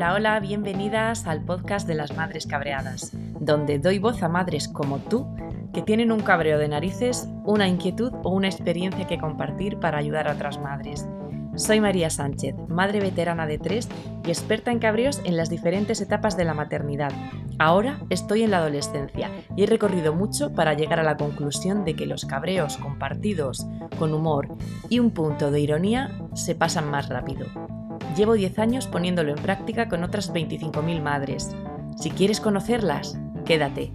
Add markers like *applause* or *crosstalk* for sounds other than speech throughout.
Hola, hola, bienvenidas al podcast de las Madres Cabreadas, donde doy voz a madres como tú que tienen un cabreo de narices, una inquietud o una experiencia que compartir para ayudar a otras madres. Soy María Sánchez, madre veterana de tres y experta en cabreos en las diferentes etapas de la maternidad. Ahora estoy en la adolescencia y he recorrido mucho para llegar a la conclusión de que los cabreos compartidos con humor y un punto de ironía se pasan más rápido. Llevo 10 años poniéndolo en práctica con otras 25.000 madres. Si quieres conocerlas, quédate.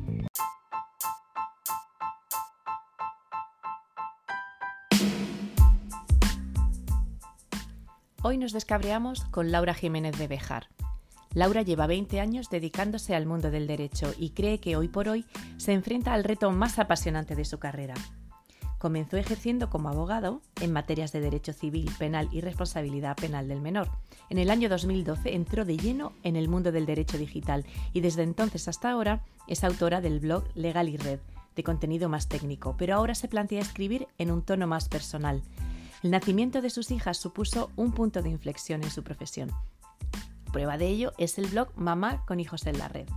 Hoy nos descabreamos con Laura Jiménez de Bejar. Laura lleva 20 años dedicándose al mundo del derecho y cree que hoy por hoy se enfrenta al reto más apasionante de su carrera, Comenzó ejerciendo como abogado en materias de derecho civil, penal y responsabilidad penal del menor. En el año 2012 entró de lleno en el mundo del derecho digital y desde entonces hasta ahora es autora del blog Legal y Red, de contenido más técnico, pero ahora se plantea escribir en un tono más personal. El nacimiento de sus hijas supuso un punto de inflexión en su profesión. Prueba de ello es el blog Mamá con hijos en la red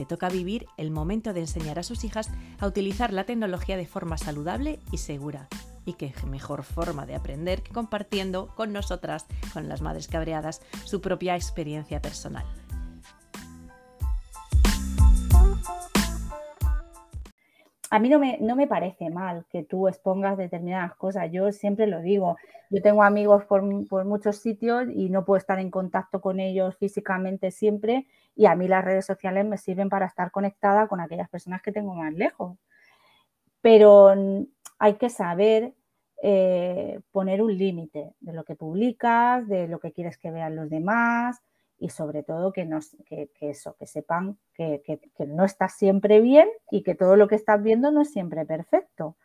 le toca vivir el momento de enseñar a sus hijas a utilizar la tecnología de forma saludable y segura. Y qué mejor forma de aprender que compartiendo con nosotras, con las madres cabreadas, su propia experiencia personal. a mí no me, no me, parece mal que tú expongas determinadas cosas. Yo siempre lo digo. Yo tengo amigos por, por, muchos sitios y no puedo estar en contacto con ellos físicamente siempre. Y a mí las redes sociales me sirven para estar conectada con aquellas personas que tengo más lejos. Pero hay que saber eh, poner un límite de lo que publicas, de lo que quieres que vean los demás, y sobre todo que, nos, que, eso, que sepan que, no estás siempre bien y que todo lo que estás viendo no es siempre perfecto.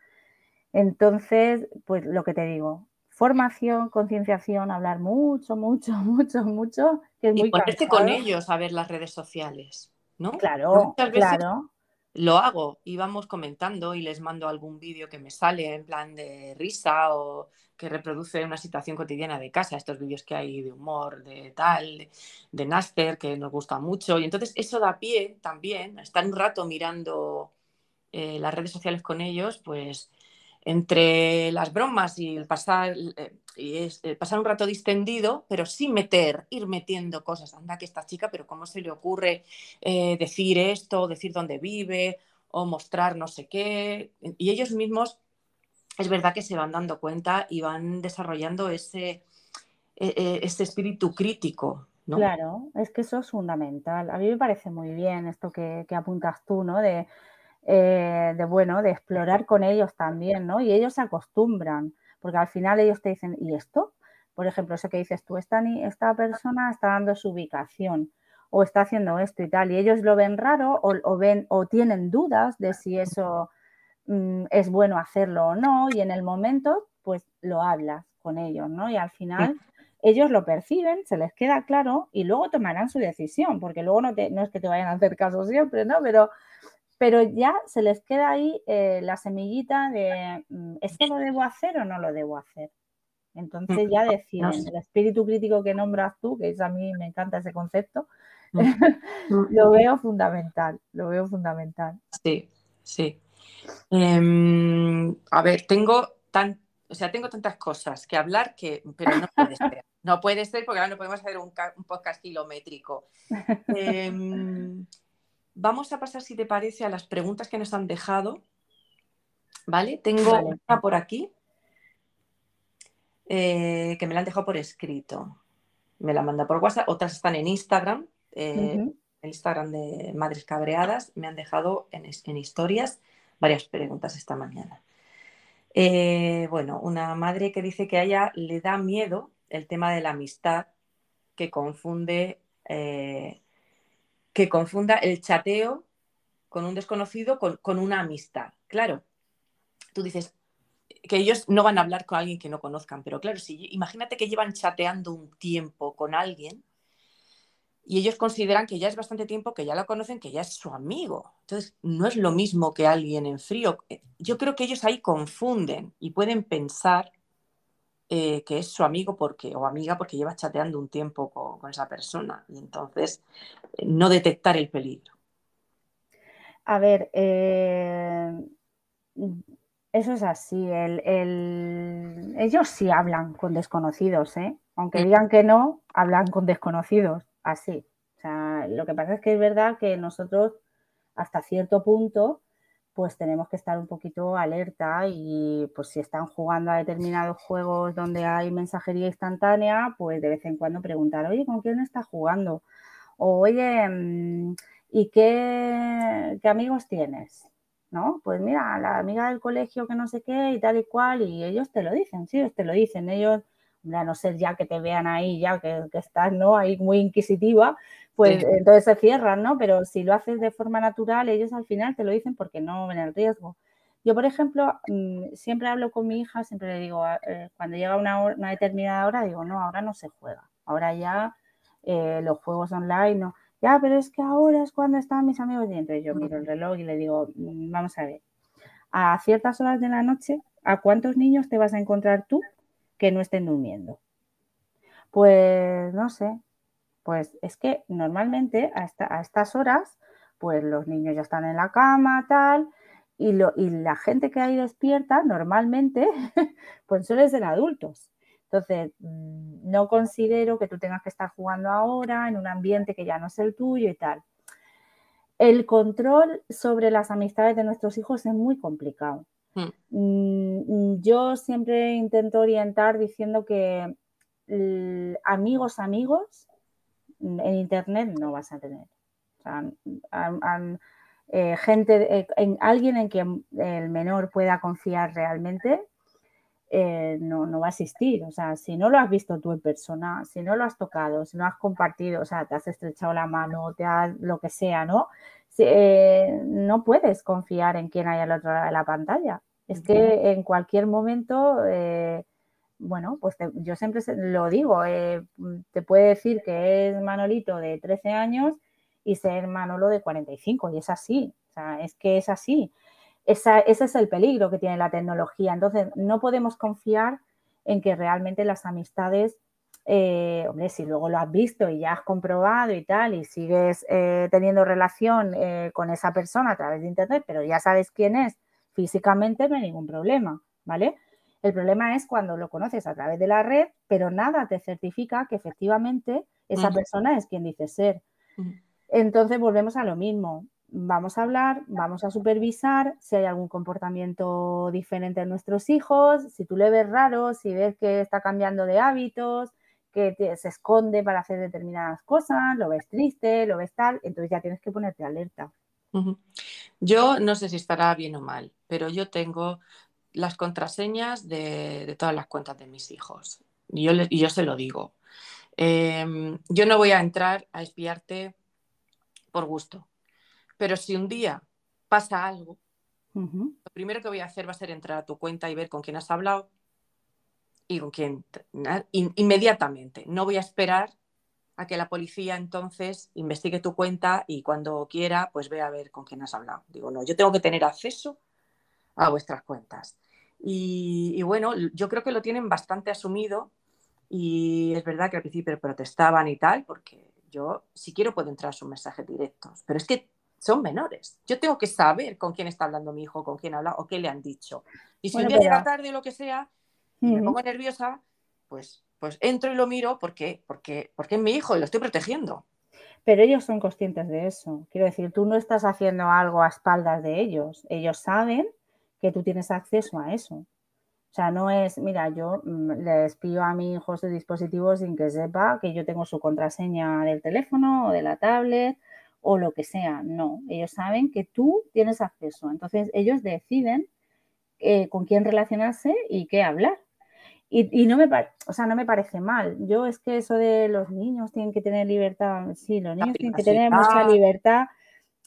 Entonces, pues lo que te digo, formación, concienciación, hablar mucho, mucho, *laughs* mucho, mucho. Que y ponerte con ellos a ver las redes sociales, ¿no? Claro, claro lo hago y vamos comentando y les mando algún vídeo que me sale en plan de risa o que reproduce una situación cotidiana de casa, estos vídeos que hay de humor, de tal, de, Naster, que nos gusta mucho. Y entonces eso da pie también, estar un rato mirando eh, las redes sociales con ellos, pues entre las bromas y el pasar, eh, y es, eh, pasar un rato distendido, pero sin meter, ir metiendo cosas. Anda que esta chica, pero ¿cómo se le ocurre eh, decir esto, decir dónde vive o mostrar no sé qué? Y ellos mismos, es verdad que se van dando cuenta y van desarrollando ese, e, e, ese espíritu crítico. Claro, es que eso es fundamental. A mí me parece muy bien esto que, apuntas tú, ¿no? Eh, de, bueno, de explorar con ellos también, ¿no? Y ellos se acostumbran, porque al final ellos te dicen, ¿y esto? Por ejemplo, eso que dices tú, esta, esta persona está dando su ubicación o está haciendo esto y tal, y ellos lo ven raro o, ven o tienen dudas de si eso mm, es bueno hacerlo o no, y en el momento, pues lo hablas con ellos, ¿no? Y al final ellos lo perciben, se les queda claro y luego tomarán su decisión, porque luego no, no es que te vayan a hacer caso siempre, ¿no? Pero pero ya se les queda ahí eh, la semillita de mm, ¿esto lo debo hacer o no lo debo hacer? Entonces ya deciden, el espíritu crítico que nombras tú, que es a mí me encanta ese concepto, *laughs* lo veo fundamental, lo veo fundamental. Sí, sí. Em, a ver, tengo tan, o sea, tengo tantas cosas que hablar que, pero no puede *laughs* ser. No puede ser porque ahora no podemos hacer un, podcast kilométrico. Em, vamos a pasar, si te parece, a las preguntas que nos han dejado. ¿Vale? Tengo una por aquí eh, que me la han dejado por escrito. Me la manda por WhatsApp. Otras están en Instagram. Eh, en Instagram de Madres Cabreadas. Me han dejado en, historias varias preguntas esta mañana. Eh, bueno, una madre que dice que a ella le da miedo el tema de la amistad que confunde que confunda el chateo con un desconocido con, una amistad. Claro, tú dices que ellos no van a hablar con alguien que no conozcan, pero claro, si imagínate que llevan chateando un tiempo con alguien y ellos consideran que ya es bastante tiempo, que ya lo conocen, que ya es su amigo. Entonces, no es lo mismo que alguien en frío. Yo creo que ellos ahí confunden y pueden pensar eh, que es su amigo porque, o amiga porque lleva chateando un tiempo con, esa persona y entonces eh, no detectar el peligro. A ver, eso es así. Ellos sí hablan con desconocidos, ¿eh? aunque mm. digan que no, hablan con desconocidos, así. O sea, lo que pasa es que es verdad que nosotros, hasta cierto punto, pues tenemos que estar un poquito alerta y pues si están jugando a determinados juegos donde hay mensajería instantánea, pues de vez en cuando preguntar, oye, ¿con quién estás jugando? O oye, mm, ¿y qué, qué amigos tienes? ¿no? Pues mira, la amiga del colegio que no sé qué y tal y cual, y ellos te lo dicen, sí, ellos te lo dicen, ellos, a no ser ya que te vean ahí, ya que, estás, ¿no? Ahí muy inquisitiva, pues entonces se cierran, ¿no? Pero si lo haces de forma natural, ellos al final te lo dicen porque no ven el riesgo. Yo, por ejemplo, mm, siempre hablo con mi hija, siempre le digo, eh, cuando llega una, una, determinada hora, digo, no, ahora no se juega, ahora ya eh, los juegos online, no ya, pero es que ahora es cuando están mis amigos. Y entonces yo miro el reloj y le digo, mm, vamos a ver, a ciertas horas de la noche, ¿a cuántos niños te vas a encontrar tú que no estén durmiendo? Pues no sé, pues es que normalmente a, a estas horas, pues los niños ya están en la cama, tal, y, lo, y la gente que hay despierta normalmente, *laughs* pues suelen ser adultos. Entonces, mm, no considero que tú tengas que estar jugando ahora en un ambiente que ya no es el tuyo y tal. El control sobre las amistades de nuestros hijos es muy complicado. Hmm. Mm, yo siempre intento orientar diciendo que amigos, amigos, en Internet no vas a tener. Eh, gente, eh, en alguien en quien el menor pueda confiar realmente, eh, no, no va a existir. O sea, si no lo has visto tú en persona, si no lo has tocado, si no has compartido, o sea, te has estrechado la mano, te has lo que sea, ¿no? No puedes confiar en quien hay al otro lado de la pantalla. Es que en cualquier momento, eh, bueno, pues yo siempre lo digo, te puede decir que es Manolito de 13 años y ser Manolo de 45, y es así, o sea, es que es así ese es el peligro que tiene la tecnología. Entonces, no podemos confiar en que realmente las amistades, eh, hombre, si luego lo has visto y ya has comprobado y tal, y sigues eh, teniendo relación eh, con esa persona a través de Internet, pero ya sabes quién es físicamente, no hay ningún problema, ¿vale? El problema es cuando lo conoces a través de la red, pero nada te certifica que efectivamente esa persona es quien dice ser. Entonces volvemos a lo mismo vamos a hablar, vamos a supervisar si hay algún comportamiento diferente en nuestros hijos, si tú le ves raro, si ves que está cambiando de hábitos, que se esconde para hacer determinadas cosas, lo ves triste, lo ves tal, entonces ya tienes que ponerte alerta. Yo no sé si estará bien o mal, pero yo tengo las contraseñas de, todas las cuentas de mis hijos y yo, y yo se lo digo. Em, yo no voy a entrar a espiarte por gusto pero si un día pasa algo, lo primero que voy a hacer va a ser entrar a tu cuenta y ver con quién has hablado y con quién inmediatamente. No voy a esperar a que la policía entonces investigue tu cuenta y cuando quiera, pues vea a ver con quién has hablado. Digo, no, yo tengo que tener acceso a vuestras cuentas. Y, bueno, yo creo que lo tienen bastante asumido y es verdad que al principio protestaban y tal, porque yo si quiero puedo entrar a sus mensajes directos, pero es que son menores. Yo tengo que saber con quién está hablando mi hijo, con quién habla o qué le han dicho. Y si un día llega tarde o lo que sea, y me pongo nerviosa, pues, pues entro y lo miro porque, porque, porque es mi hijo y lo estoy protegiendo. Pero ellos son conscientes de eso. Quiero decir, tú no estás haciendo algo a espaldas de ellos. Ellos saben que tú tienes acceso a eso. O sea, no es, mira, yo mm, le espío a mi hijo su dispositivo sin que sepa que yo tengo su contraseña del teléfono o de la tablet o lo que sea. No, ellos saben que tú tienes acceso. Entonces ellos deciden eh, con quién relacionarse y qué hablar. Y, no, me, o sea, no me parece mal. Yo es que eso de los niños tienen que tener libertad, sí, los niños tienen que tener mucha libertad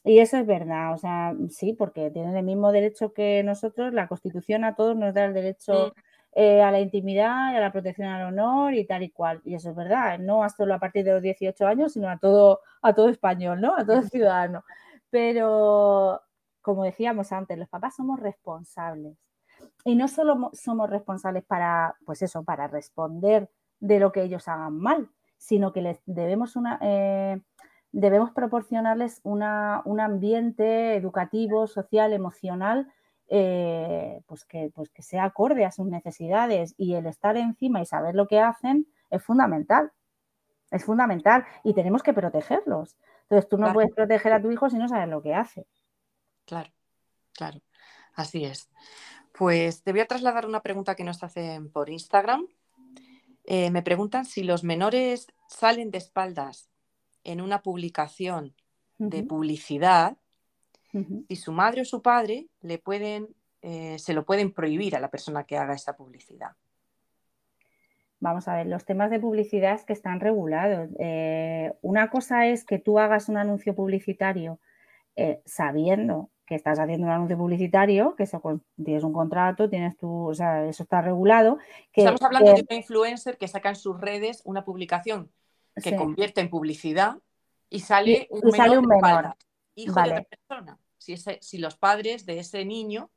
y eso es verdad. O sea, sí, porque tienen el mismo derecho que nosotros. La Constitución a todos nos da el derecho. Eh, a la intimidad y a la protección al honor y tal y cual. Y eso es verdad, no solo a partir de los 18 años, sino a todo, a todo español, ¿no? A todo ciudadano. Pero, como decíamos antes, los papás somos responsables. Y no solo somos responsables para, pues eso, para responder de lo que ellos hagan mal, sino que les debemos una, eh, debemos proporcionarles una, un ambiente educativo, social, emocional, eh, pues, que, pues que sea acorde a sus necesidades y el estar encima y saber lo que hacen es fundamental. Es fundamental y tenemos que protegerlos. Entonces tú no puedes proteger a tu hijo si no sabes lo que hace. Claro, claro, así es. Pues te voy a trasladar una pregunta que nos hacen por Instagram. Eh, me preguntan si los menores salen de espaldas en una publicación de publicidad, y su madre o su padre le pueden, eh, se lo pueden prohibir a la persona que haga esa publicidad. Vamos a ver, los temas de publicidad que están regulados. Eh, una cosa es que tú hagas un anuncio publicitario sabiendo que estás haciendo un anuncio publicitario, que eso, tienes un contrato, tienes tu, o sea, eso está regulado. Estamos hablando de un influencer que saca en sus redes una publicación que convierte en publicidad y sale un, menor, hijo de otra persona. Si, si los padres de ese niño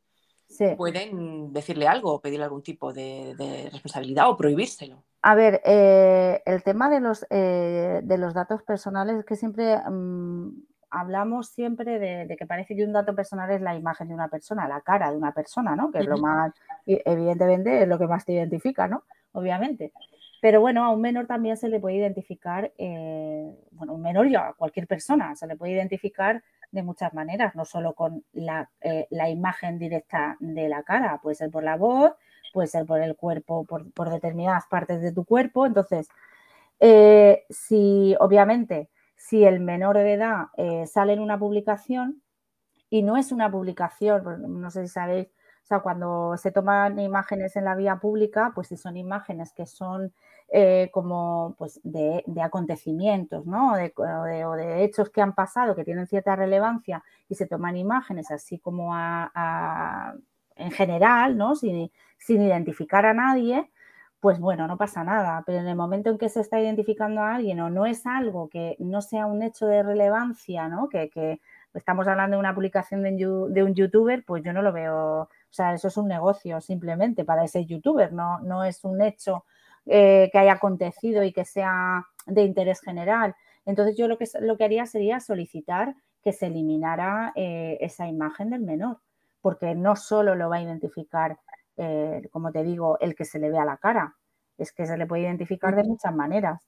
pueden decirle algo o pedirle algún tipo de, responsabilidad o prohibírselo. A ver, eh, el tema de los, eh, de los datos personales es que siempre mm, hablamos siempre de, que parece que un dato personal es la imagen de una persona, la cara de una persona, ¿no? Que es lo más, evidentemente, es lo que más te identifica, ¿no? Obviamente. Pero bueno, a un menor también se le puede identificar, eh, bueno, un menor y a cualquier persona se le puede identificar de muchas maneras, no solo con la, eh, imagen directa de la cara, puede ser por la voz, puede ser por el cuerpo, por, determinadas partes de tu cuerpo. Entonces, eh, si obviamente, si el menor de edad sale en una publicación y no es una publicación, no sé si sabéis, o sea, cuando se toman imágenes en la vía pública, pues si son imágenes que son eh, como pues de, acontecimientos, ¿no? De, o, de, hechos que han pasado, que tienen cierta relevancia y se toman imágenes así como en general, ¿no? Sin, identificar a nadie, pues bueno, no pasa nada. Pero en el momento en que se está identificando a alguien o no es algo que no sea un hecho de relevancia, ¿no? Que, estamos hablando de una publicación de un youtuber, pues yo no lo veo o sea, eso es un negocio simplemente para ese youtuber, no, no es un hecho eh, que haya acontecido y que sea de interés general. Entonces yo lo que, lo que haría sería solicitar que se eliminara eh, esa imagen del menor, porque no solo lo va a identificar, eh, como te digo, el que se le vea la cara, es que se le puede identificar de muchas maneras.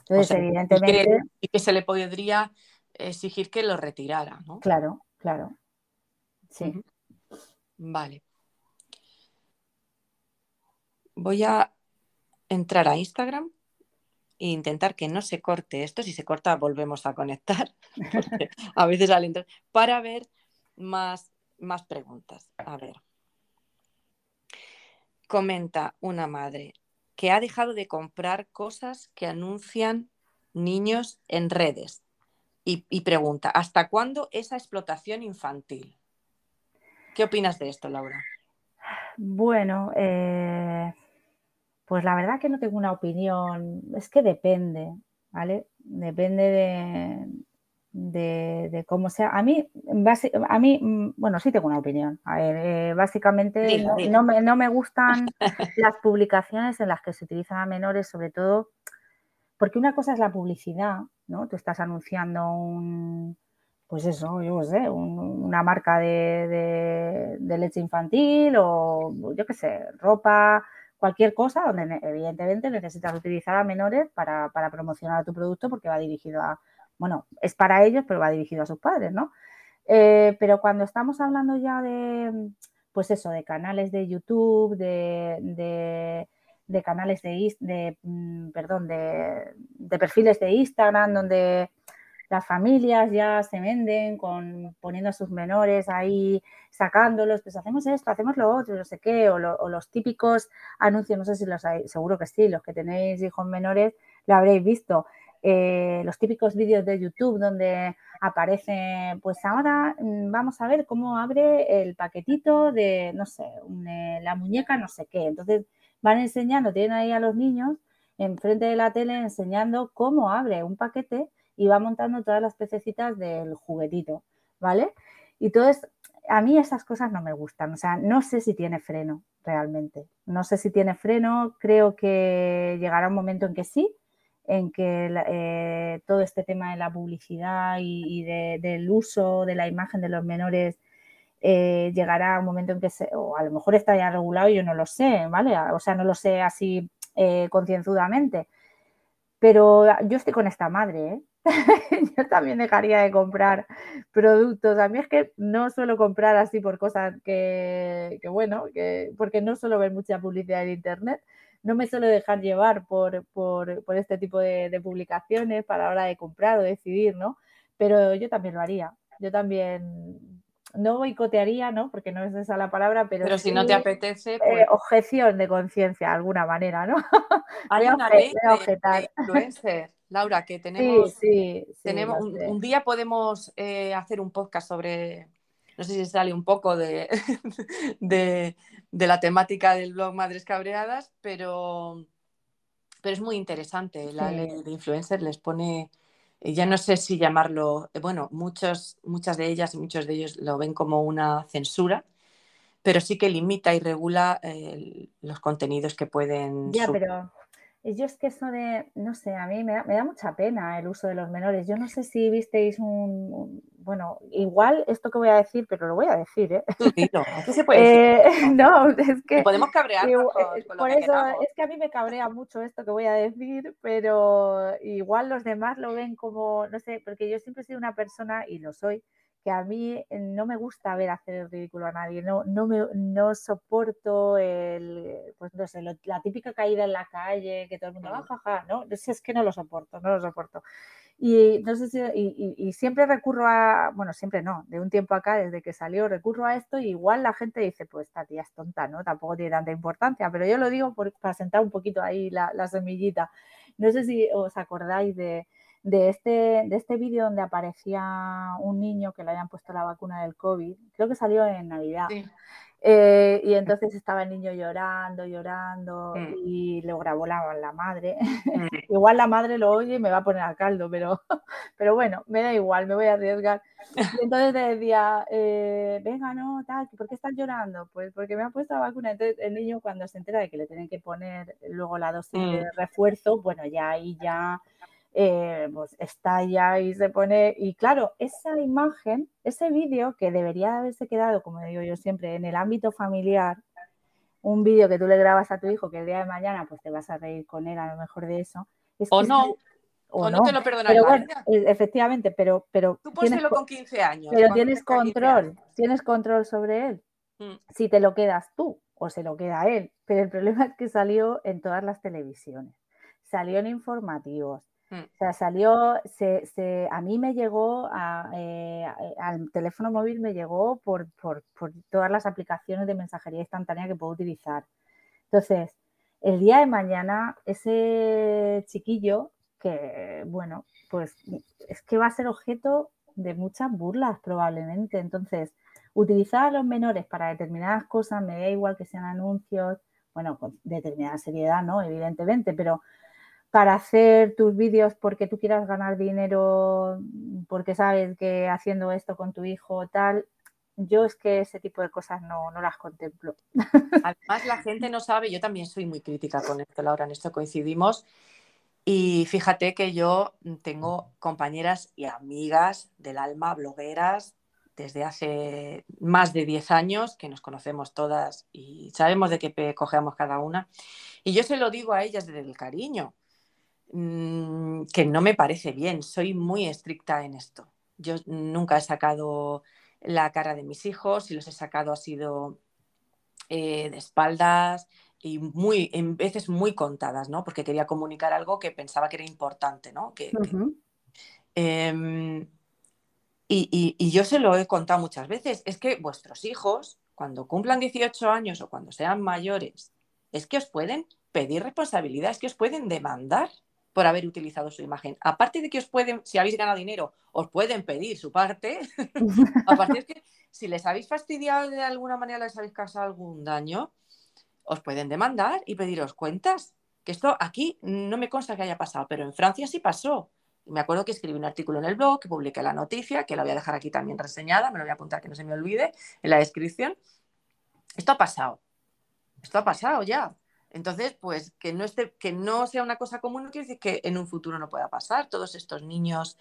Entonces, evidentemente... Y que, se le podría exigir que lo retirara, ¿no? Claro, claro. Sí. Vale. Voy a entrar a Instagram e intentar que no se corte esto. Si se corta, volvemos a conectar. *laughs* a veces al entrar. Para ver más, más preguntas. A ver. Comenta una madre que ha dejado de comprar cosas que anuncian niños en redes. y pregunta, ¿hasta cuándo esa explotación infantil? ¿Qué opinas de esto, Laura? Bueno, eh, pues la verdad que no tengo una opinión, es que depende, ¿vale? Depende de, cómo sea. A mí, a mí, mm, bueno, sí tengo una opinión. A ver, eh, básicamente no, me, no me gustan *laughs* las publicaciones en las que se utilizan a menores, sobre todo porque una cosa es la publicidad, ¿no? Tú estás anunciando un, pues eso, yo qué sé, una marca de, leche infantil o yo qué sé, ropa, cualquier cosa donde evidentemente necesitas utilizar a menores para, promocionar tu producto porque va dirigido a, bueno, es para ellos, pero va dirigido a sus padres, ¿no? Eh, pero cuando estamos hablando ya de, pues eso, de canales de YouTube, de, canales de, mm, perdón, de, perfiles de Instagram, donde las familias ya se venden con poniendo a sus menores ahí, sacándolos, pues hacemos esto, hacemos lo otro, no sé qué, o, los típicos anuncios, no sé si los hay, seguro que sí, los que tenéis hijos menores lo habréis visto. Eh, los típicos vídeos de YouTube donde aparece, pues ahora mm, vamos a ver cómo abre el paquetito de, no sé, eh, la muñeca, no sé qué. Entonces van enseñando, tienen ahí a los niños enfrente de la tele enseñando cómo abre un paquete y va montando todas las pececitas del juguetito, ¿vale? Y entonces, a mí esas cosas no me gustan, o sea, no sé si tiene freno realmente, no sé si tiene freno, creo que llegará un momento en que sí, en que eh, todo este tema de la publicidad y, del uso de la imagen de los menores eh, llegará un momento en que se, o a lo mejor está ya regulado y yo no lo sé, ¿vale? O sea, no lo sé así eh, concienzudamente. Pero yo estoy con esta madre, ¿eh? *laughs* yo también dejaría de comprar productos. A mí es que no suelo comprar así por cosas que, bueno, que, porque no suelo ver mucha publicidad en Internet. No me suelo dejar llevar por, este tipo de, de, publicaciones para la hora de comprar o decidir, ¿no? Pero yo también lo haría. Yo también no boicotearía, ¿no? Porque no es esa la palabra, pero. Pero si no te apetece. Eh, pues objeción de conciencia, de alguna manera, ¿no? *laughs* Hay una ley de, influencer, Laura, que tenemos. Sí, sí, tenemos un, día podemos eh, hacer un podcast sobre. No sé si sale un poco *laughs* de, de, la temática del blog Madres Cabreadas, pero, pero es muy interesante. La ley de influencer les pone ya no sé si llamarlo, eh, bueno, muchos, muchas de ellas y muchos de ellos lo ven como una censura, pero sí que limita y regula eh, los contenidos que pueden. Ya, pero yo es que eso de, no sé, a mí me da, mucha pena el uso de los menores. Yo no sé si visteis un, bueno, igual esto que voy a decir, pero lo voy a decir, ¿eh? ¿Qué se puede decir? Eh, *laughs* no, es que... Podemos cabrear. Eh, por, eso, es que a mí me cabrea mucho esto que voy a decir, pero igual los demás lo ven como, no sé, porque yo siempre he sido una persona, y lo soy, que a mí eh, no me gusta ver hacer el ridículo a nadie, no, no, me, no soporto el, pues no sé, la típica caída en la calle, que todo el mundo, va, jaja, no, es que no lo soporto, no lo soporto. Y, no sé si, y, siempre recurro a, bueno, siempre no, de un tiempo acá, desde que salió, recurro a esto y igual la gente dice, pues esta tía es tonta, ¿no? Tampoco tiene tanta importancia, pero yo lo digo para sentar un poquito ahí la, semillita. No sé si os acordáis de, de este, de este vídeo donde aparecía un niño que le habían puesto la vacuna del COVID, creo que salió en Navidad. Eh, y entonces estaba el niño llorando, llorando, mm. y lo grabó la, la madre. Mm. *laughs* igual la madre lo oye y me va a poner a caldo, pero, *laughs* pero bueno, me da igual, me voy a arriesgar. Y entonces le decía, eh, venga, no, tal, ¿por qué estás llorando? Pues porque me ha puesto la vacuna. Entonces el niño cuando se entera de que le tienen que poner luego la dosis de mm. refuerzo, bueno, ya ahí ya eh, pues estalla y se pone. Y claro, esa imagen, ese vídeo que debería haberse quedado, como digo yo siempre, en el ámbito familiar, un vídeo que tú le grabas a tu hijo que el día de mañana pues te vas a reír con él a lo mejor de eso. o no. O, no, te lo perdonaría. E, efectivamente, pero, pero tú pónselo con 15 años. Pero tienes control, tienes control sobre él. Mm. Si te lo quedas tú o se lo queda él. Pero el problema es que salió en todas las televisiones, salió en informativos. O sea, salió, se, a mí me llegó, eh, al teléfono móvil me llegó por, todas las aplicaciones de mensajería instantánea que puedo utilizar. Entonces, el día de mañana, ese chiquillo, que bueno, pues es que va a ser objeto de muchas burlas probablemente. Entonces, utilizar a los menores para determinadas cosas, me da igual que sean anuncios, bueno, con determinada seriedad, ¿no? Evidentemente, pero para hacer tus vídeos porque tú quieras ganar dinero, porque sabes que haciendo esto con tu hijo tal, yo es que ese tipo de cosas no, las contemplo. *laughs* Además, la gente no sabe, yo también soy muy crítica con esto, Laura, en esto coincidimos. Y fíjate que yo tengo compañeras y amigas del alma, blogueras, desde hace más de 10 años, que nos conocemos todas y sabemos de qué cogemos cada una. Y yo se lo digo a ellas desde el cariño. Mm, que no me parece bien. Soy muy estricta en esto. Yo nunca he sacado la cara de mis hijos, si los he sacado ha sido eh, de espaldas y muy, en veces muy contadas, ¿no? Porque quería comunicar algo que pensaba que era importante, ¿no? Que, em, y, y, yo se lo he contado muchas veces, es que vuestros hijos, cuando cumplan 18 años o cuando sean mayores, es que os pueden pedir responsabilidad, es que os pueden demandar por haber utilizado su imagen. Aparte de que os pueden, si habéis ganado dinero, os pueden pedir su parte. *laughs* Aparte es que si les habéis fastidiado de alguna manera, les habéis causado algún daño, os pueden demandar y pediros cuentas. Que esto aquí no me consta que haya pasado, pero en Francia sí pasó. me acuerdo que escribí un artículo en el blog, que publiqué la noticia, que la voy a dejar aquí también reseñada, me lo voy a apuntar que no se me olvide en la descripción. Esto ha pasado. Esto ha pasado ya. Entonces, pues que no, esté, que no sea una cosa común no quiere decir que en un futuro no pueda pasar. Todos estos niños,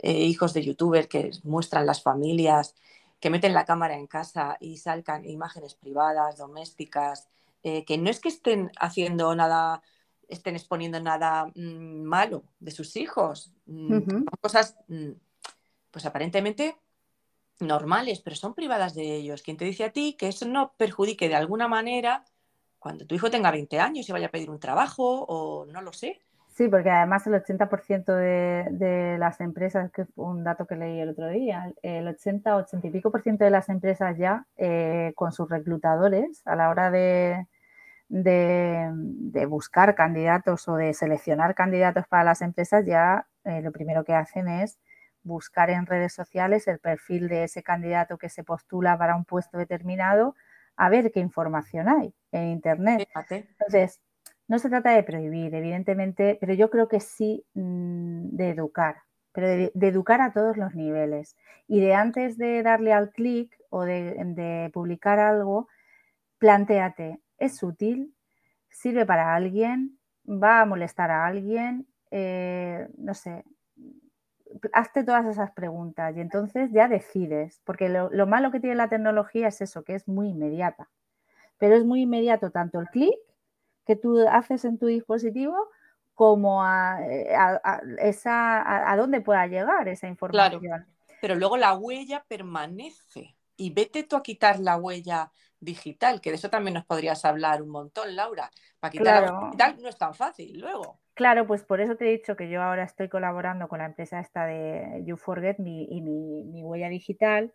eh, hijos de youtubers que muestran las familias, que meten la cámara en casa y salgan imágenes privadas, domésticas, eh, que no es que estén haciendo nada estén exponiendo nada mm, malo de sus hijos. Mm, cosas, mm, pues aparentemente normales, pero son privadas de ellos. ¿Quién te dice a ti que eso no perjudique de alguna manera cuando tu hijo tenga 20 años y vaya a pedir un trabajo o no lo sé? Sí, porque además el 80% de, las empresas, que fue un dato que leí el otro día, el 80, 80 y pico por ciento de las empresas ya eh, con sus reclutadores a la hora de, de, buscar candidatos o de seleccionar candidatos para las empresas, ya eh, lo primero que hacen es buscar en redes sociales el perfil de ese candidato que se postula para un puesto determinado, a ver qué información hay en Internet. Entonces, no se trata de prohibir, evidentemente, pero yo creo que sí mm, de educar, pero de, educar a todos los niveles. Y de antes de darle al clic o de, de publicar algo, planteate, es útil, sirve para alguien, va a molestar a alguien, eh, no sé, hazte todas esas preguntas y entonces ya decides, porque lo, malo que tiene la tecnología es eso, que es muy inmediata, pero es muy inmediato tanto el clic que tú haces en tu dispositivo como a, eh, esa, a, dónde pueda llegar esa información. pero luego la huella permanece y vete tú a quitar la huella digital, que de eso también nos podrías hablar un montón, Laura. Para quitar la digital no es tan fácil luego. Claro, pues por eso te he dicho que yo ahora estoy colaborando con la empresa esta de You Forget y mi, huella digital,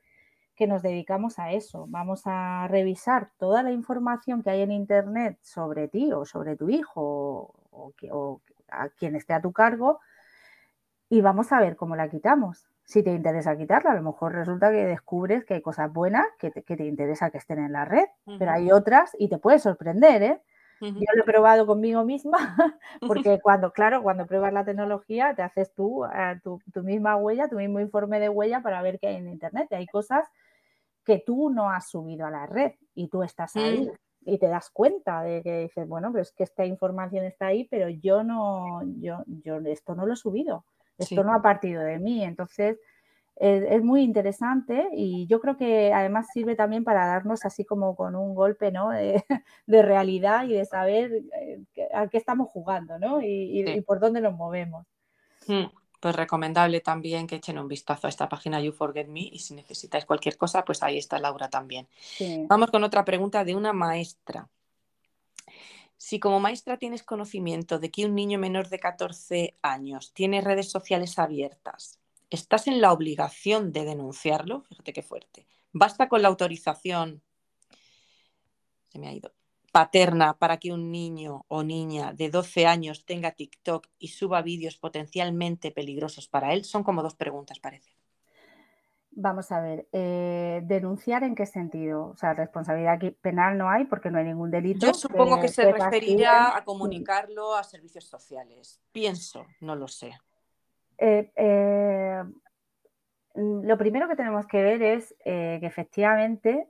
que nos dedicamos a eso. Vamos a revisar toda la información que hay en Internet sobre ti o sobre tu hijo o, o a quien esté a tu cargo y vamos a ver cómo la quitamos si te interesa quitarla. A lo mejor resulta que descubres que hay cosas buenas que te, interesa que estén en la red, pero hay otras y te puede sorprender, ¿eh? Yo lo he probado conmigo misma, *laughs* porque cuando, claro, cuando pruebas la tecnología, te haces tú eh, tu, misma huella, tu mismo informe de huella para ver qué hay en Internet. Y hay cosas que tú no has subido a la red y tú estás ahí. Mm. Y te das cuenta de que dices, bueno, pero es que esta información está ahí, pero yo no, yo, yo esto no lo he subido. Esto no ha partido de mí. Entonces, es, muy interesante y yo creo que además sirve también para darnos así como con un golpe ¿no? de, *laughs* realidad y de saber eh, a qué estamos jugando ¿no? y, por dónde nos movemos. Hmm, pues recomendable también que echen un vistazo a esta página You Forget Me y si necesitáis cualquier cosa, pues ahí está Laura también. Vamos con otra pregunta de una maestra. Si como maestra tienes conocimiento de que un niño menor de 14 años tiene redes sociales abiertas, ¿estás en la obligación de denunciarlo? Fíjate qué fuerte. Basta con la autorización, se me ha ido, paterna para que un niño o niña de 12 años tenga TikTok y suba vídeos potencialmente peligrosos para él. Son como dos preguntas, parece. Vamos a ver, eh, ¿denunciar en qué sentido? O sea, responsabilidad penal no hay porque no hay ningún delito. Yo supongo que, se referiría a comunicarlo a servicios sociales. Pienso, no lo sé. Eh, eh, lo primero que tenemos que ver es que efectivamente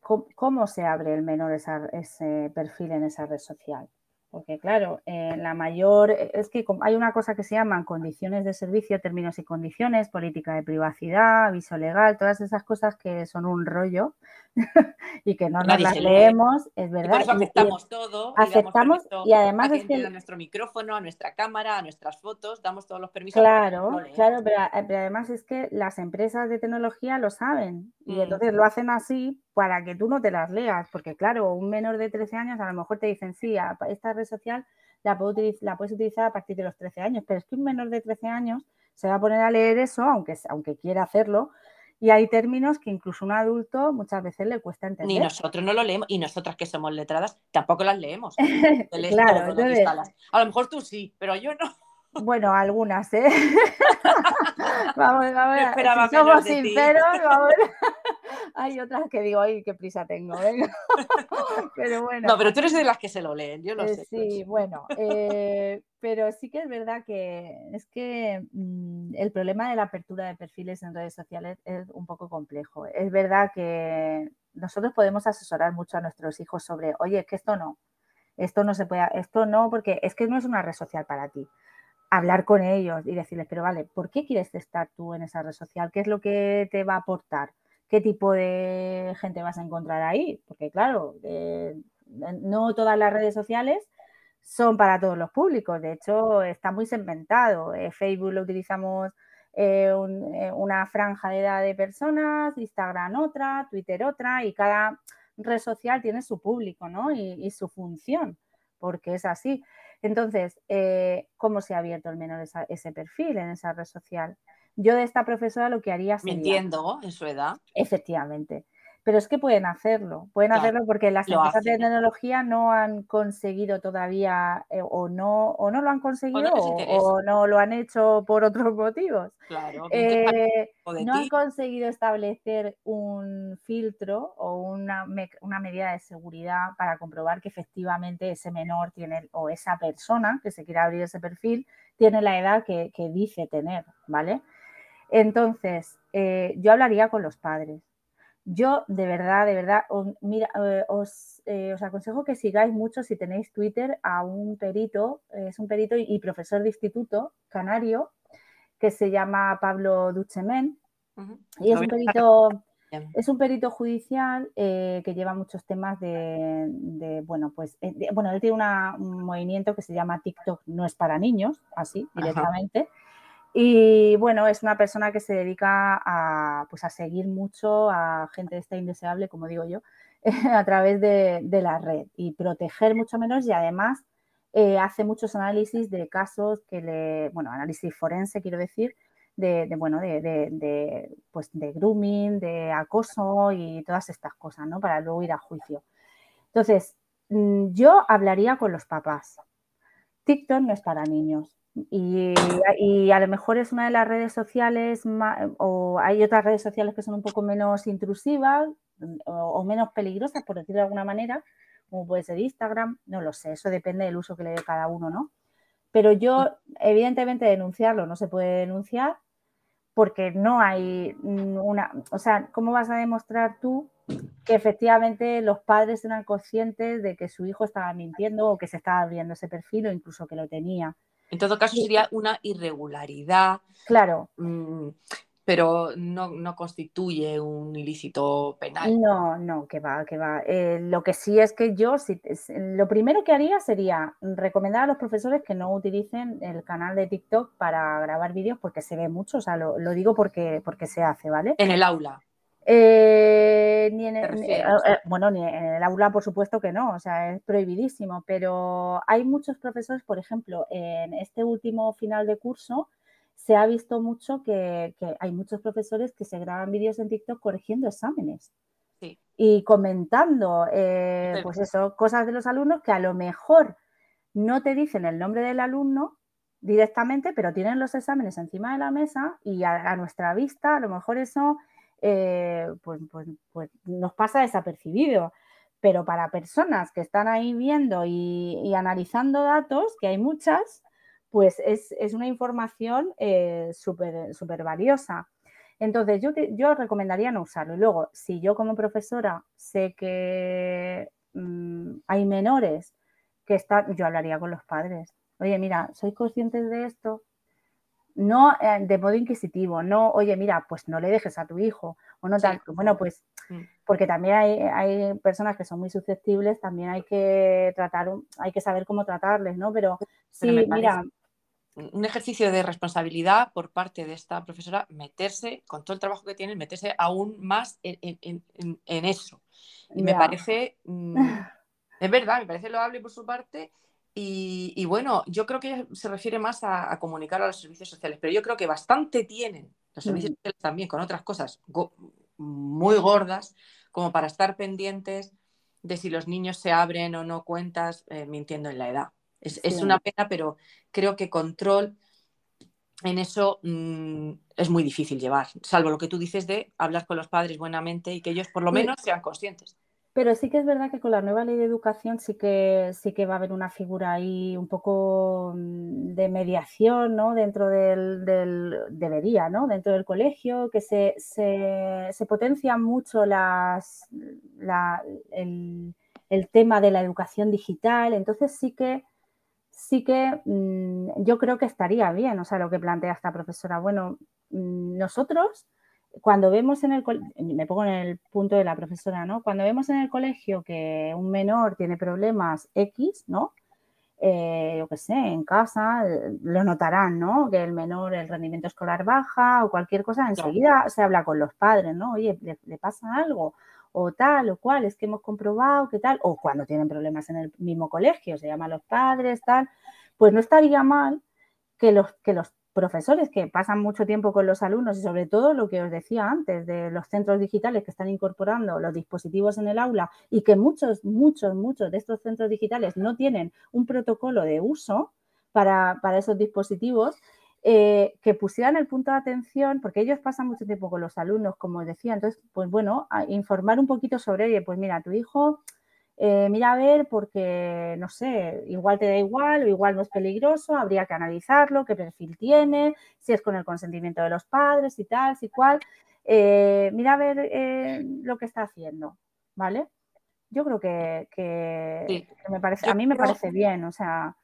cómo, se abre el menor ese perfil en esa red social. Porque claro, eh, la mayor, eh, es que hay una cosa que se llaman condiciones de servicio, términos y condiciones, política de privacidad, aviso legal, todas esas cosas que son un rollo *laughs* y que no nos las leemos, es verdad. Y por eso aceptamos todo. Aceptamos y, además es que... A nuestro micrófono, a nuestra cámara, a nuestras fotos, damos todos los permisos. Claro, claro, pero, además es que las empresas de tecnología lo saben y mm. entonces lo hacen así para que tú no te las leas, porque claro, un menor de 13 años a lo mejor te dicen, sí, esta red social la, la puedes utilizar a partir de los 13 años, pero es que un menor de 13 años se va a poner a leer eso, aunque, aunque quiera hacerlo, y hay términos que incluso un adulto muchas veces le cuesta entender. Ni nosotros no lo leemos, y nosotras que somos letradas tampoco las leemos. *laughs* claro, a lo mejor tú sí, pero yo no. Bueno, algunas, ¿eh? *laughs* vamos, *laughs* vamos, si somos sinceros, *laughs* vamos, Hay otras que digo, ay, qué prisa tengo, venga. pero bueno. No, pero tú eres de las que se lo leen, yo lo eh, sé. Sí, bueno, eh, pero sí que es verdad que es que mm, el problema de la apertura de perfiles en redes sociales es un poco complejo. Es verdad que nosotros podemos asesorar mucho a nuestros hijos sobre, oye, es que esto no, esto no se puede, esto no, porque es que no es una red social para ti. Hablar con ellos y decirles, pero vale, ¿por qué quieres estar tú en esa red social? ¿Qué es lo que te va a aportar? ¿Qué tipo de gente vas a encontrar ahí? Porque claro, eh, no todas las redes sociales son para todos los públicos. De hecho, está muy segmentado. Eh, Facebook lo utilizamos eh, una franja de edad de personas, Instagram otra, Twitter otra, y cada red social tiene su público ¿no? y, su función, porque es así. Entonces, eh, ¿cómo se ha abierto el menor ese perfil en esa red social? Yo de esta profesora lo que haría sería... Mintiendo en su edad. Efectivamente pero es que pueden hacerlo, pueden hacerlo porque las empresas de tecnología no han conseguido todavía eh, o, no, o no lo han conseguido o no, lo han hecho por otros *laughs* motivos. Eh, no han conseguido establecer un filtro o una, una medida de seguridad para comprobar que efectivamente ese menor tiene o esa persona que se quiere abrir ese perfil tiene la edad que, dice tener, ¿vale? Entonces, eh, yo hablaría con los padres yo, de verdad, de verdad, mira, eh, eh, os, aconsejo que sigáis mucho si tenéis Twitter a un perito, es un perito y, profesor de instituto canario que se llama Pablo Duchemen. Y es un perito, es un perito judicial eh, que lleva muchos temas de, bueno, pues, bueno, él tiene un movimiento que se llama TikTok no es para niños, así directamente. Y bueno, es una persona que se dedica a, pues, a seguir mucho a gente de esta indeseable, como digo yo, *laughs* a través de, la red y proteger mucho menos y además eh, hace muchos análisis de casos que le, bueno, análisis forense quiero decir, de, bueno, de, pues de grooming, de acoso y todas estas cosas, ¿no? Para luego ir a juicio. Entonces, mm, yo hablaría con los papás. TikTok no es para niños. Y, a lo mejor es una de las redes sociales, o hay otras redes sociales que son un poco menos intrusivas o, menos peligrosas, por decirlo de alguna manera, como puede ser Instagram, no lo sé, eso depende del uso que le dé cada uno, ¿no? Pero yo, evidentemente, denunciarlo no se puede denunciar porque no hay una, o sea, ¿cómo vas a demostrar tú que efectivamente los padres eran conscientes de que su hijo estaba mintiendo o que se estaba abriendo ese perfil o incluso que lo tenía? En todo caso sería una irregularidad. Claro. Mm, pero no, constituye un ilícito penal. No, no, que va, que va. Eh, lo que sí es que yo, si, lo primero que haría sería recomendar a los profesores que no utilicen el canal de TikTok para grabar vídeos porque se ve mucho, o sea, lo, lo digo porque, porque se hace, ¿vale? En el aula. Eh, ni en el, eh, eh, bueno, ni en el aula, por supuesto que no, o sea, es prohibidísimo, pero hay muchos profesores, por ejemplo, en este último final de curso se ha visto mucho que, hay muchos profesores que se graban vídeos en TikTok corrigiendo exámenes y comentando, pues eso, cosas de los alumnos que a lo mejor no te dicen el nombre del alumno directamente, pero tienen los exámenes encima de la mesa y a nuestra vista a lo mejor eso eh, pues, pues, pues, nos pasa desapercibido. Pero para personas que están ahí viendo y, analizando datos, que hay muchas, pues es, una información eh, súper valiosa. Entonces, yo, yo recomendaría no usarlo. Y luego, si yo como profesora sé que mm, hay menores que están, yo hablaría con los padres. Oye, mira, ¿sois conscientes de esto? No eh, de modo inquisitivo, no, oye, mira, pues no le dejes a tu hijo, o no tal, bueno, pues, mm. porque también hay, personas que son muy susceptibles, también hay que tratar, hay que saber cómo tratarles, ¿no? Pero sí, mira. Un ejercicio de responsabilidad por parte de esta profesora, meterse, con todo el trabajo que tiene, meterse aún más en, eso. Y me parece, mm, es verdad, me parece loable por su parte y, bueno, yo creo que se refiere más a, comunicar a los servicios sociales, pero yo creo que bastante tienen los servicios sociales también con otras cosas muy gordas como para estar pendientes de si los niños se abren o no cuentas eh, mintiendo en la edad. Es, una pena, pero creo que control en eso mm, es muy difícil llevar, salvo lo que tú dices de hablar con los padres buenamente y que ellos por lo menos sean conscientes. Pero sí que es verdad que con la nueva ley de educación sí que, sí que va a haber una figura ahí un poco mm, de mediación, ¿no? Dentro del, debería, ¿no? Dentro del colegio, que se, se, potencia mucho las, el, el, tema de la educación digital. Entonces sí que, sí que mm, yo creo que estaría bien, o sea, lo que plantea esta profesora. Bueno, mm, nosotros cuando vemos en el me pongo en el punto de la profesora, ¿no? Cuando vemos en el colegio que un menor tiene problemas X, ¿no? Eh, yo qué sé, en casa eh, lo notarán, ¿no? Que el menor, el rendimiento escolar baja o cualquier cosa, enseguida se habla con los padres, ¿no? Oye, ¿le, pasa algo? O tal o cual, es que hemos comprobado que tal, o cuando tienen problemas en el mismo colegio, se llaman los padres, tal, pues no estaría mal que los, que los profesores que pasan mucho tiempo con los alumnos y sobre todo lo que os decía antes de los centros digitales que están incorporando los dispositivos en el aula y que muchos, muchos, muchos de estos centros digitales no tienen un protocolo de uso para, esos dispositivos, eh, que pusieran el punto de atención, porque ellos pasan mucho tiempo con los alumnos, como os decía, entonces, pues bueno, informar un poquito sobre, oye, pues mira, tu hijo eh, mira a ver porque, no sé, igual te da igual o igual no es peligroso, habría que analizarlo, qué perfil tiene, si es con el consentimiento de los padres y tal, si cual. Eh, mira a ver eh, lo que está haciendo, ¿vale? Yo creo que, me parece, a mí me parece bien, o sea.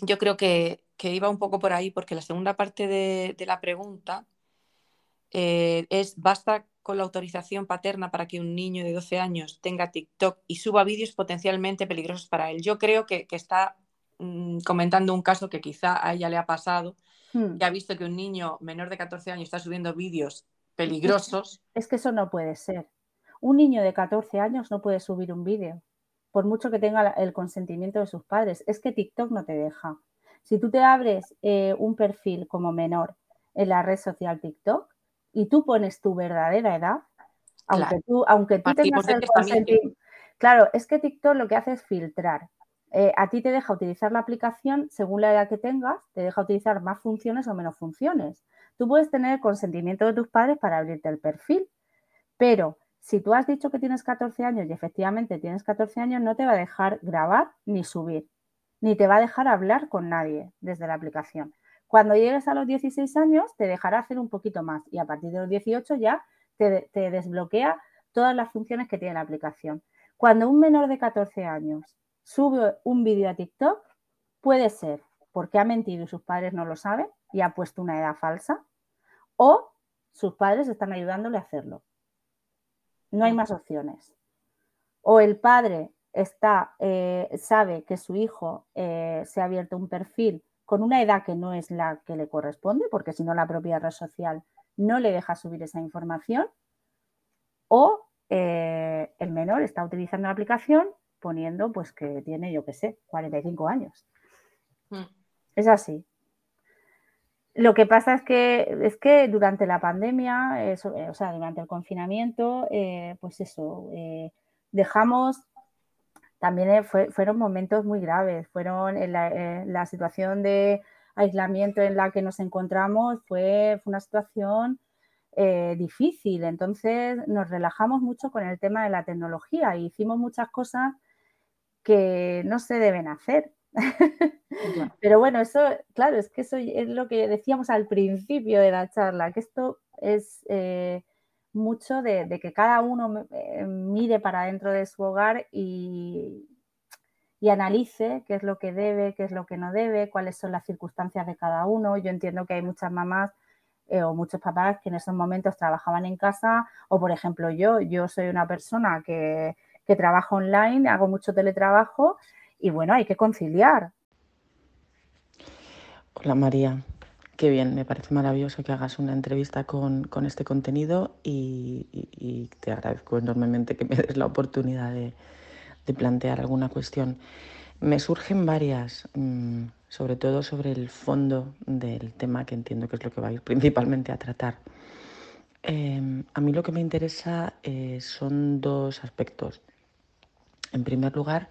Yo creo que, iba un poco por ahí porque la segunda parte de, de la pregunta es, basta con la autorización paterna para que un niño de 12 años tenga TikTok y suba vídeos potencialmente peligrosos para él. Yo creo que, está mm, comentando un caso que quizá a ella le ha pasado, hmm. que ha visto que un niño menor de 14 años está subiendo vídeos peligrosos. Es que eso no puede ser. Un niño de 14 años no puede subir un vídeo, por mucho que tenga el consentimiento de sus padres. Es que TikTok no te deja. Si tú te abres eh, un perfil como menor en la red social TikTok, y tú pones tu verdadera edad, aunque tú, aunque tú tengas el consentimiento. Claro, es que TikTok lo que hace es filtrar. Eh, a ti te deja utilizar la aplicación según la edad que tengas, te deja utilizar más funciones o menos funciones. Tú puedes tener el consentimiento de tus padres para abrirte el perfil, pero si tú has dicho que tienes 14 años y efectivamente tienes 14 años, no te va a dejar grabar ni subir, ni te va a dejar hablar con nadie desde la aplicación. Cuando llegues a los 16 años, te dejará hacer un poquito más y a partir de los 18 ya te, desbloquea todas las funciones que tiene la aplicación. Cuando un menor de 14 años sube un vídeo a TikTok, puede ser porque ha mentido y sus padres no lo saben y ha puesto una edad falsa, o sus padres están ayudándole a hacerlo. No hay más opciones. O el padre está, eh, sabe que su hijo eh, se ha abierto un perfil con una edad que no es la que le corresponde, porque si no la propia red social no le deja subir esa información, o eh, el menor está utilizando la aplicación poniendo pues que tiene, yo qué sé, 45 años. Hmm. Es así. Lo que pasa es que, es que durante la pandemia, eh, o sea, durante el confinamiento, eh, pues eso, dejamos también eh, fueron momentos muy graves, fueron en la, situación de aislamiento en la que nos encontramos, fue, una situación eh, difícil, entonces nos relajamos mucho con el tema de la tecnología y hicimos muchas cosas que no se deben hacer. *laughs* Pero bueno, eso, claro, es que eso es lo que decíamos al principio de la charla, que esto es eh, mucho de, que cada uno eh, mire para dentro de su hogar y, analice qué es lo que debe, qué es lo que no debe, cuáles son las circunstancias de cada uno. Yo entiendo que hay muchas mamás eh, o muchos papás que en esos momentos trabajaban en casa o, por ejemplo, yo, yo soy una persona que, que trabaja online, hago mucho teletrabajo y bueno, hay que conciliar. Hola María, Qué bien, me parece maravilloso que hagas una entrevista con, este contenido y, te agradezco enormemente que me des la oportunidad de, plantear alguna cuestión. Me surgen varias, mm, sobre todo sobre el fondo del tema que entiendo que es lo que va a ir principalmente a tratar. Em, a mí lo que me interesa eh, son dos aspectos. En primer lugar,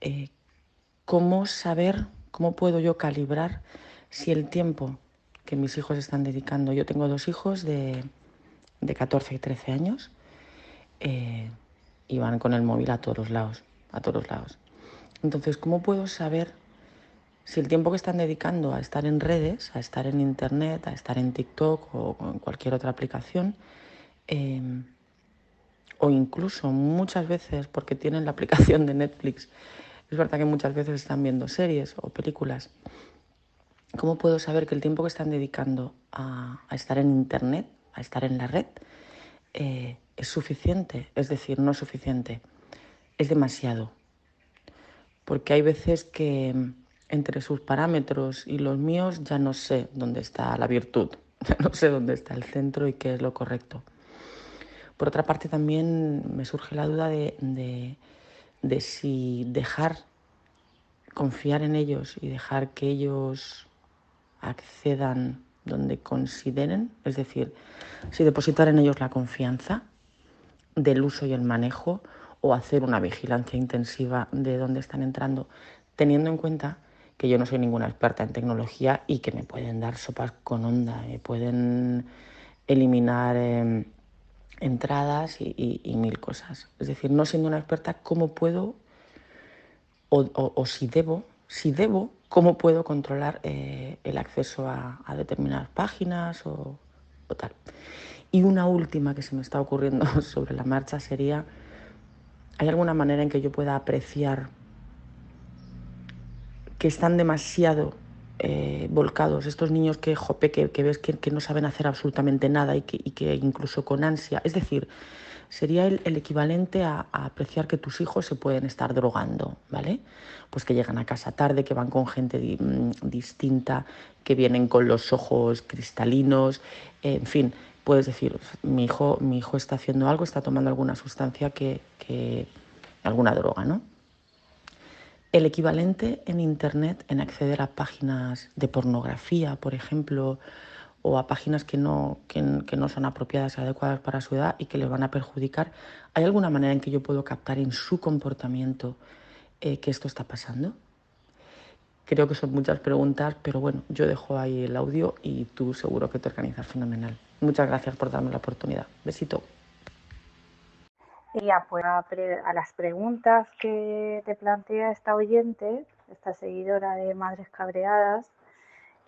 eh, cómo saber, cómo puedo yo calibrar si el tiempo que mis hijos están dedicando, yo tengo dos hijos de, de 14 y 13 años, eh, y van con el móvil a todos lados, a todos lados. Entonces, ¿cómo puedo saber si el tiempo que están dedicando a estar en redes, a estar en internet, a estar en TikTok o en cualquier otra aplicación, eh, o incluso muchas veces porque tienen la *laughs* aplicación de Netflix, es verdad que muchas veces están viendo series o películas, ¿cómo puedo saber que el tiempo que están dedicando a, estar en internet, a estar en la red, eh, es suficiente? Es decir, no es suficiente, es demasiado. Porque hay veces que entre sus parámetros y los míos ya no sé dónde está la virtud, *laughs* ya no sé dónde está el centro y qué es lo correcto. Por otra parte, también me surge la duda de, si dejar, confiar en ellos y dejar que ellos accedan donde consideren, es decir, si depositar en ellos la confianza del uso y el manejo o hacer una vigilancia intensiva de dónde están entrando, teniendo en cuenta que yo no soy ninguna experta en tecnología y que me pueden dar sopas con onda, me pueden eliminar em, entradas y, mil cosas. Es decir, no siendo una experta, ¿cómo puedo o, si debo, si debo, cómo puedo controlar eh, el acceso a, determinadas páginas o, tal? Y una última que se me está ocurriendo *laughs* sobre la marcha sería, ¿hay alguna manera en que yo pueda apreciar que están demasiado eh, volcados, estos niños que, jope, que, ves que, no saben hacer absolutamente nada y que, incluso con ansia, es decir, sería el, equivalente a, apreciar que tus hijos se pueden estar drogando, ¿vale? Pues que llegan a casa tarde, que van con gente mm, distinta, que vienen con los ojos cristalinos, en fin, puedes decir, mi hijo, mi hijo está haciendo algo, está tomando alguna sustancia que, que alguna droga, ¿no? El equivalente en Internet en acceder a páginas de pornografía, por ejemplo, o a páginas que no, que, no son apropiadas y adecuadas para su edad y que les van a perjudicar, ¿hay alguna manera en que yo puedo captar en su comportamiento eh, que esto está pasando? Creo que son muchas preguntas, pero bueno, yo dejo ahí el audio y tú seguro que te organizas fenomenal. Muchas gracias por darme la oportunidad. Besito. Y ya, pues a, las preguntas que te plantea esta oyente, esta seguidora de Madres Cabreadas,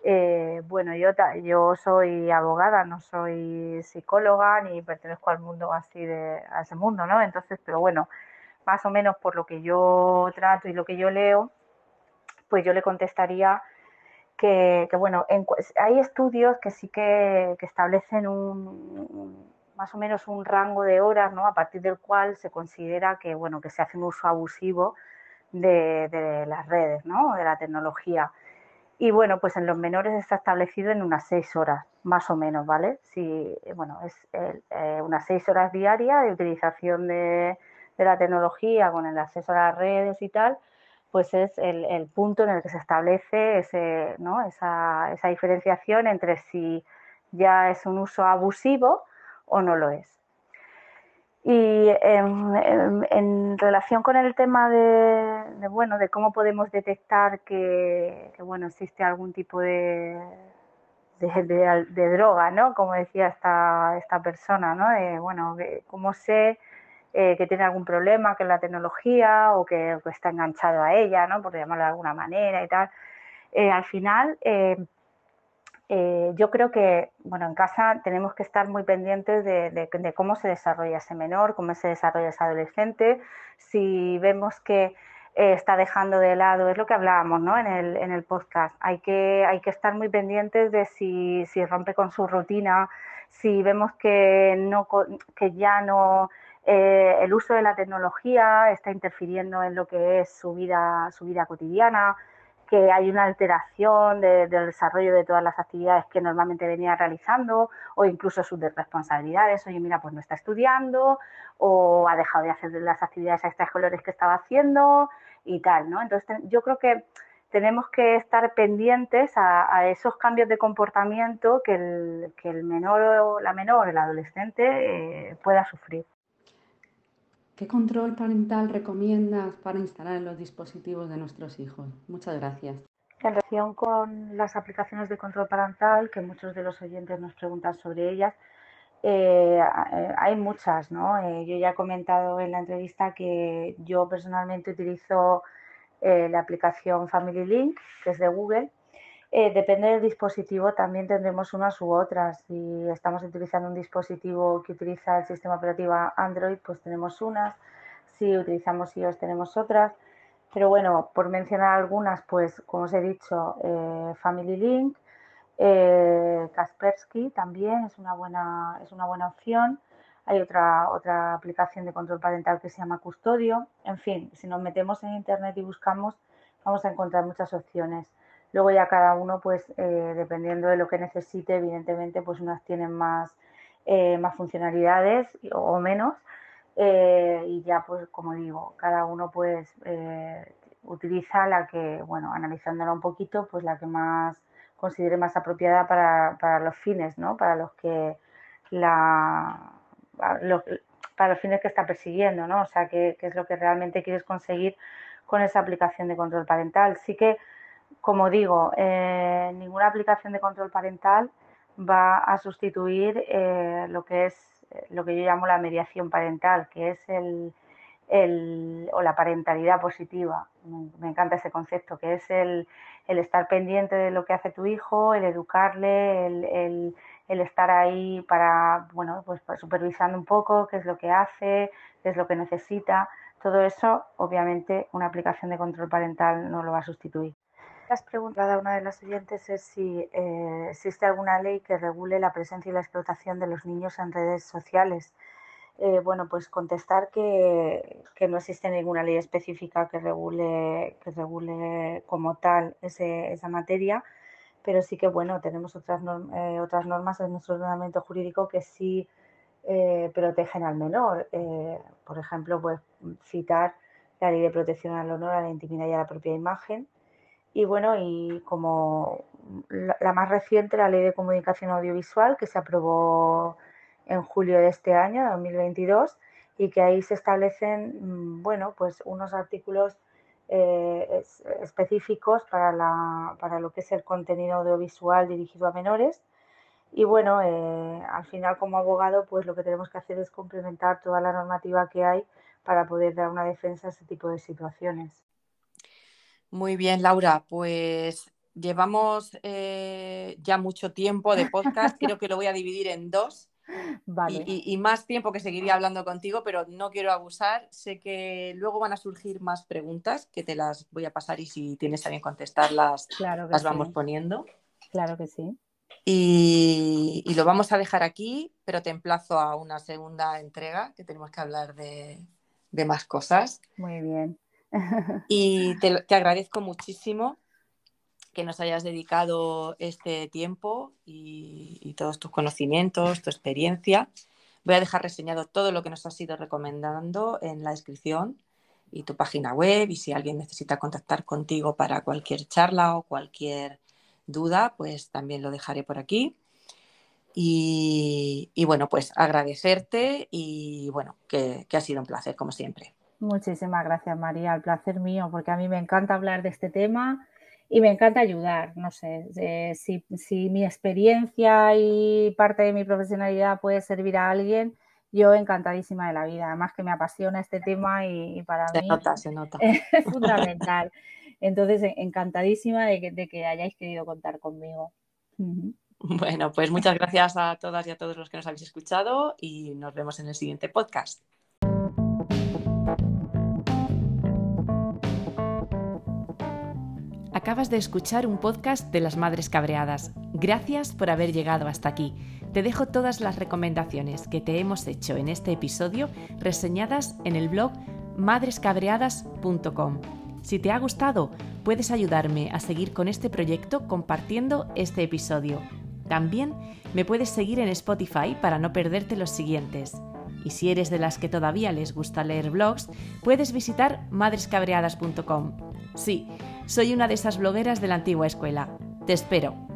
eh, bueno, yo, soy abogada, no soy psicóloga ni pertenezco al mundo así de a ese mundo, ¿no? Entonces, pero bueno, más o menos por lo que yo trato y lo que yo leo, pues yo le contestaría que, bueno, hay estudios que sí que, establecen un más o menos un rango de horas, ¿no? A partir del cual se considera que, bueno, que se hace un uso abusivo de, las redes, ¿no? De la tecnología. Y bueno, pues en los menores está establecido en unas seis horas, más o menos, ¿vale? Si, bueno, es eh, unas seis horas diarias de utilización de, la tecnología con el acceso a las redes y tal, pues es el, punto en el que se establece ese, ¿no? esa, esa diferenciación entre si ya es un uso abusivo o no lo es. Y en, relación con el tema de, bueno, de cómo podemos detectar que, bueno, existe algún tipo de, de, droga, ¿no? Como decía esta, esta persona, ¿no? De, bueno, cómo sé eh, que tiene algún problema con la tecnología o que, está enganchado a ella, ¿no? Por llamarlo de alguna manera y tal. Eh, al final, eh, eh, yo creo que, bueno, en casa tenemos que estar muy pendientes de, cómo se desarrolla ese menor, cómo se desarrolla ese adolescente. Si vemos que eh, está dejando de lado, es lo que hablábamos ¿no? en, el, en el podcast, hay que, hay que estar muy pendientes de si, si rompe con su rutina, si vemos que, no, que ya no eh, el uso de la tecnología está interfiriendo en lo que es su vida, su vida cotidiana, que hay una alteración del desarrollo de todas las actividades que normalmente venía realizando o incluso sus responsabilidades. Oye, mira, pues no está estudiando o ha dejado de hacer las actividades extraescolares que estaba haciendo y tal, ¿no? Entonces, yo creo que tenemos que estar pendientes a, esos cambios de comportamiento que el, que el menor o la menor, el adolescente, eh, pueda sufrir. ¿Qué control parental recomiendas para instalar en los dispositivos de nuestros hijos? Muchas gracias. En relación con las aplicaciones de control parental, que muchos de los oyentes nos preguntan sobre ellas, eh, eh, hay muchas, ¿no? Eh, yo ya he comentado en la entrevista que yo personalmente utilizo la aplicación Family Link, que es de Google. Depende del dispositivo, también tendremos unas u otras. Si estamos utilizando un dispositivo que utiliza el sistema operativo Android, pues tenemos unas. Si utilizamos iOS, tenemos otras. Pero bueno, por mencionar algunas, pues como os he dicho, Family Link, eh, Kaspersky también es una buena, es una buena opción. Hay otra, otra aplicación de control parental que se llama Custodio. En fin, si nos metemos en Internet y buscamos, vamos a encontrar muchas opciones. Luego ya cada uno, pues eh, dependiendo de lo que necesite, evidentemente, pues unas tienen más, eh, más funcionalidades o, menos. Eh, y ya, pues como digo, cada uno pues utiliza la que, bueno, analizándola un poquito, pues la que más considere más apropiada para, para los fines, ¿no? Para los que la para los fines que está persiguiendo, ¿no? O sea, qué, es lo que realmente quieres conseguir con esa aplicación de control parental. Sí que, como digo, eh, ninguna aplicación de control parental va a sustituir eh, lo que es lo que yo llamo la mediación parental, que es el, o la parentalidad positiva. Me, encanta ese concepto, que es el, estar pendiente de lo que hace tu hijo, el educarle, el, el, estar ahí para, bueno, pues, pues supervisando un poco qué es lo que hace, qué es lo que necesita. Todo eso, obviamente, una aplicación de control parental no lo va a sustituir. A una de las oyentes es si eh, existe alguna ley que regule la presencia y la explotación de los niños en redes sociales. Eh, bueno, pues contestar que, no existe ninguna ley específica que regule, como tal esa materia, pero sí que, bueno, tenemos otras, eh, normas en nuestro ordenamiento jurídico que sí protegen al menor. por ejemplo, pues citar la ley de protección al honor, a la intimidad y a la propia imagen. Y bueno, y como la más reciente, la ley de comunicación audiovisual que se aprobó en julio de este año, 2022, y que ahí se establecen, mm, bueno, pues unos artículos eh, específicos para, la, para lo que es el contenido audiovisual dirigido a menores. Y bueno, eh, al final como abogado, pues lo que tenemos que hacer es complementar toda la normativa que hay para poder dar una defensa a ese tipo de situaciones. Muy bien, Laura, pues llevamos eh, ya mucho tiempo de podcast, creo que lo voy a dividir en dos. *laughs* Y, más tiempo que seguiría hablando contigo, pero no quiero abusar. Sé que luego van a surgir más preguntas que te las voy a pasar y si tienes a bien contestarlas, las vamos poniendo. Claro que sí. Y, lo vamos a dejar aquí, pero te emplazo a una segunda entrega que tenemos que hablar de, más cosas. Muy bien. *laughs* y te agradezco muchísimo que nos hayas dedicado este tiempo y, todos tus conocimientos, tu experiencia. Voy a dejar reseñado todo lo que nos has ido recomendando en la descripción y tu página web y si alguien necesita contactar contigo para cualquier charla o cualquier duda, pues también lo dejaré por aquí. Y, bueno, pues agradecerte y bueno, que, que ha sido un placer como siempre. Muchísimas gracias María, el placer mío, porque a mí me encanta hablar de este tema y me encanta ayudar, no sé, eh, si, mi experiencia y parte de mi profesionalidad puede servir a alguien, yo encantadísima de la vida, además que me apasiona este tema y, para mí se nota. *laughs* es fundamental. Entonces, encantadísima de que, de que hayáis querido contar conmigo. Bueno, pues muchas gracias a todas y a todos los que nos habéis escuchado y nos vemos en el siguiente podcast. Acabas de escuchar un podcast de las Madres Cabreadas. Gracias por haber llegado hasta aquí. Te dejo todas las recomendaciones que te hemos hecho en este episodio reseñadas en el blog madrescabreadas.com. Si te ha gustado, puedes ayudarme a seguir con este proyecto compartiendo este episodio. También me puedes seguir en Spotify para no perderte los siguientes. Y si eres de las que todavía les gusta leer blogs, puedes visitar madrescabreadas.com. Sí, soy una de esas blogueras de la antigua escuela. Te espero.